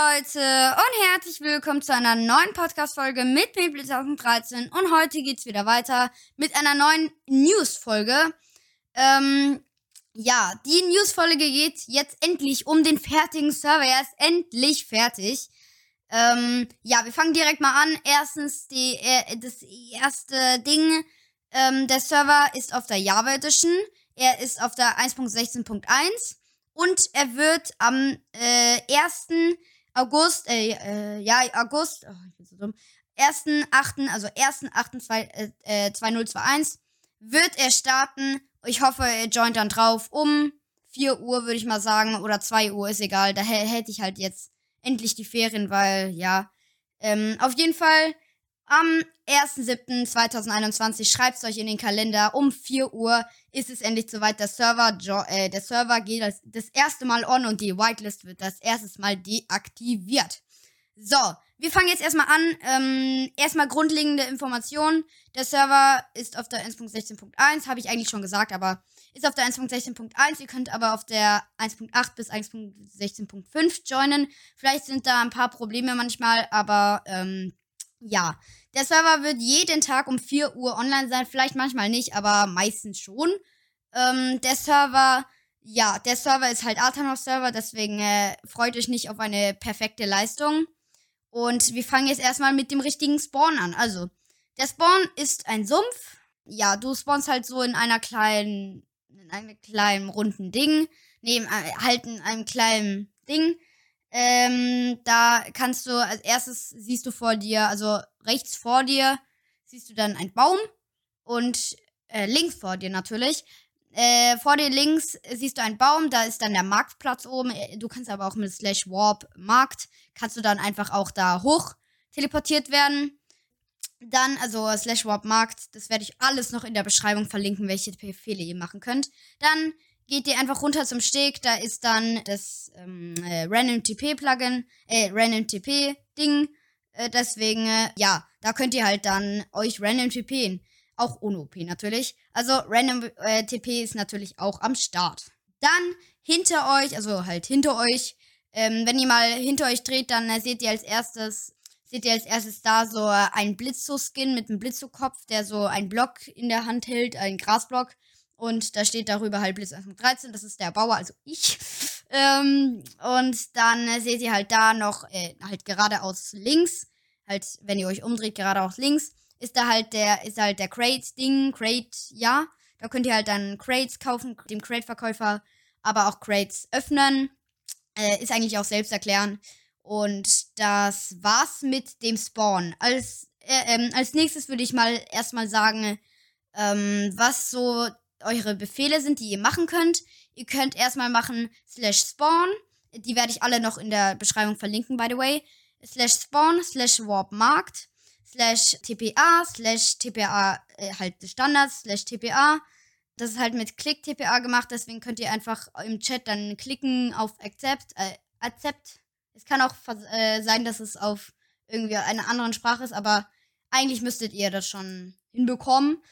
Leute und herzlich willkommen zu einer neuen Podcast-Folge mit mir 2013 und heute geht's wieder weiter mit einer neuen News-Folge. Ähm, ja, die News-Folge geht jetzt endlich um den fertigen Server. Er ist endlich fertig. Ähm, ja, wir fangen direkt mal an. Erstens, die, äh, das erste Ding, ähm, der Server ist auf der Java Edition. Er ist auf der 1.16.1 und er wird am äh, 1. August, äh, äh, ja, August, oh, ich bin so dumm, 1.8., also 1.8.2021 äh, wird er starten. Ich hoffe, er joint dann drauf um 4 Uhr, würde ich mal sagen, oder 2 Uhr, ist egal. Da hätte ich halt jetzt endlich die Ferien, weil, ja, ähm, auf jeden Fall am 1.7.2021 schreibt es euch in den Kalender. Um 4 Uhr ist es endlich soweit. Der Server, äh, der Server geht das, das erste Mal on und die Whitelist wird das erste Mal deaktiviert. So, wir fangen jetzt erstmal an. Ähm, erstmal grundlegende Informationen. Der Server ist auf der 1.16.1, habe ich eigentlich schon gesagt, aber ist auf der 1.16.1. Ihr könnt aber auf der 1.8 bis 1.16.5 joinen. Vielleicht sind da ein paar Probleme manchmal, aber ähm, ja, der Server wird jeden Tag um 4 Uhr online sein. Vielleicht manchmal nicht, aber meistens schon. Ähm, der Server, ja, der Server ist halt Artanos-Server, deswegen äh, freut euch nicht auf eine perfekte Leistung. Und wir fangen jetzt erstmal mit dem richtigen Spawn an. Also, der Spawn ist ein Sumpf. Ja, du spawnst halt so in einer kleinen, in einem kleinen runden Ding. Neben äh, halt in einem kleinen Ding. Ähm, da kannst du als erstes siehst du vor dir, also rechts vor dir siehst du dann einen Baum und äh, links vor dir natürlich. Äh, vor dir links siehst du einen Baum, da ist dann der Marktplatz oben. Äh, du kannst aber auch mit Slash Warp Markt, kannst du dann einfach auch da hoch teleportiert werden. Dann, also Slash Warp Markt, das werde ich alles noch in der Beschreibung verlinken, welche Befehle ihr machen könnt. Dann geht ihr einfach runter zum Steg, da ist dann das ähm, äh, Random TP Plugin, äh, Random TP Ding. Äh, deswegen, äh, ja, da könnt ihr halt dann euch Random TPen. Auch ohne OP natürlich. Also Random äh, TP ist natürlich auch am Start. Dann hinter euch, also halt hinter euch, ähm, wenn ihr mal hinter euch dreht, dann äh, seht ihr als erstes, seht ihr als erstes da so äh, einen Blitzo-Skin mit einem Blitzo-Kopf, der so einen Block in der Hand hält, einen Grasblock. Und da steht darüber halt Blitz 13, das ist der Bauer, also ich. Ähm, und dann äh, seht ihr halt da noch, äh, halt geradeaus links, halt, wenn ihr euch umdreht, geradeaus links, ist da halt der, ist halt der Crate-Ding, Crate, ja. Da könnt ihr halt dann Crates kaufen, dem Crate-Verkäufer, aber auch Crates öffnen. Äh, ist eigentlich auch selbst erklären. Und das war's mit dem Spawn. Als, äh, ähm, als nächstes würde ich mal erstmal sagen, ähm, was so eure Befehle sind, die ihr machen könnt. Ihr könnt erstmal machen slash spawn. Die werde ich alle noch in der Beschreibung verlinken, by the way. Slash spawn, slash warp markt, slash tpa, slash tpa äh, halt Standards, slash tpa. Das ist halt mit Klick TPA gemacht, deswegen könnt ihr einfach im Chat dann klicken auf Accept, äh, Accept. Es kann auch äh, sein, dass es auf irgendwie einer anderen Sprache ist, aber eigentlich müsstet ihr das schon hinbekommen.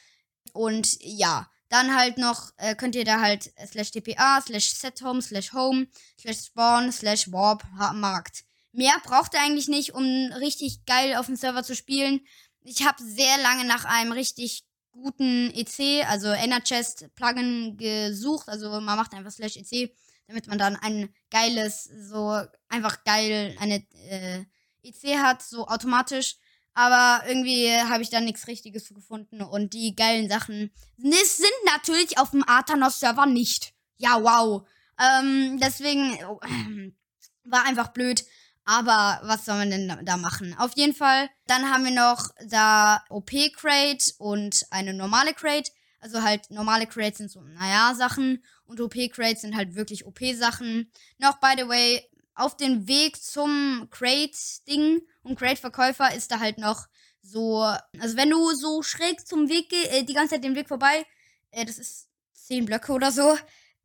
Und ja, dann halt noch, äh, könnt ihr da halt slash dpa, slash sethome, slash home, slash spawn, slash warp markt. Mehr braucht ihr eigentlich nicht, um richtig geil auf dem Server zu spielen. Ich habe sehr lange nach einem richtig guten EC, also Enerchest Plugin gesucht. Also man macht einfach slash EC, damit man dann ein geiles, so einfach geil eine äh, EC hat, so automatisch. Aber irgendwie habe ich da nichts Richtiges gefunden. Und die geilen Sachen das sind natürlich auf dem Arthanos-Server nicht. Ja, wow. Ähm, deswegen äh, war einfach blöd. Aber was soll man denn da machen? Auf jeden Fall. Dann haben wir noch da OP-Crate und eine normale Crate. Also halt normale Crates sind so, naja, Sachen. Und OP-Crates sind halt wirklich OP-Sachen. Noch, by the way, auf dem Weg zum Crate-Ding und Crate-Verkäufer ist da halt noch so, also wenn du so schräg zum Weg gehst, äh, die ganze Zeit den Weg vorbei, äh, das ist zehn Blöcke oder so,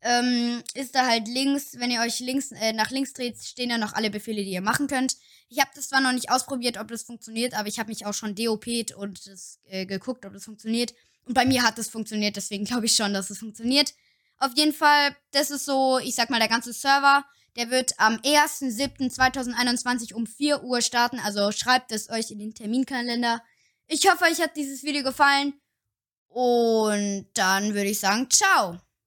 ähm, ist da halt links, wenn ihr euch links äh, nach links dreht, stehen da noch alle Befehle, die ihr machen könnt. Ich habe das zwar noch nicht ausprobiert, ob das funktioniert, aber ich habe mich auch schon DOP't und das, äh, geguckt, ob das funktioniert. Und bei mir hat das funktioniert, deswegen glaube ich schon, dass es funktioniert. Auf jeden Fall, das ist so, ich sag mal, der ganze Server. Der wird am 1.7.2021 um 4 Uhr starten. Also schreibt es euch in den Terminkalender. Ich hoffe, euch hat dieses Video gefallen. Und dann würde ich sagen, ciao.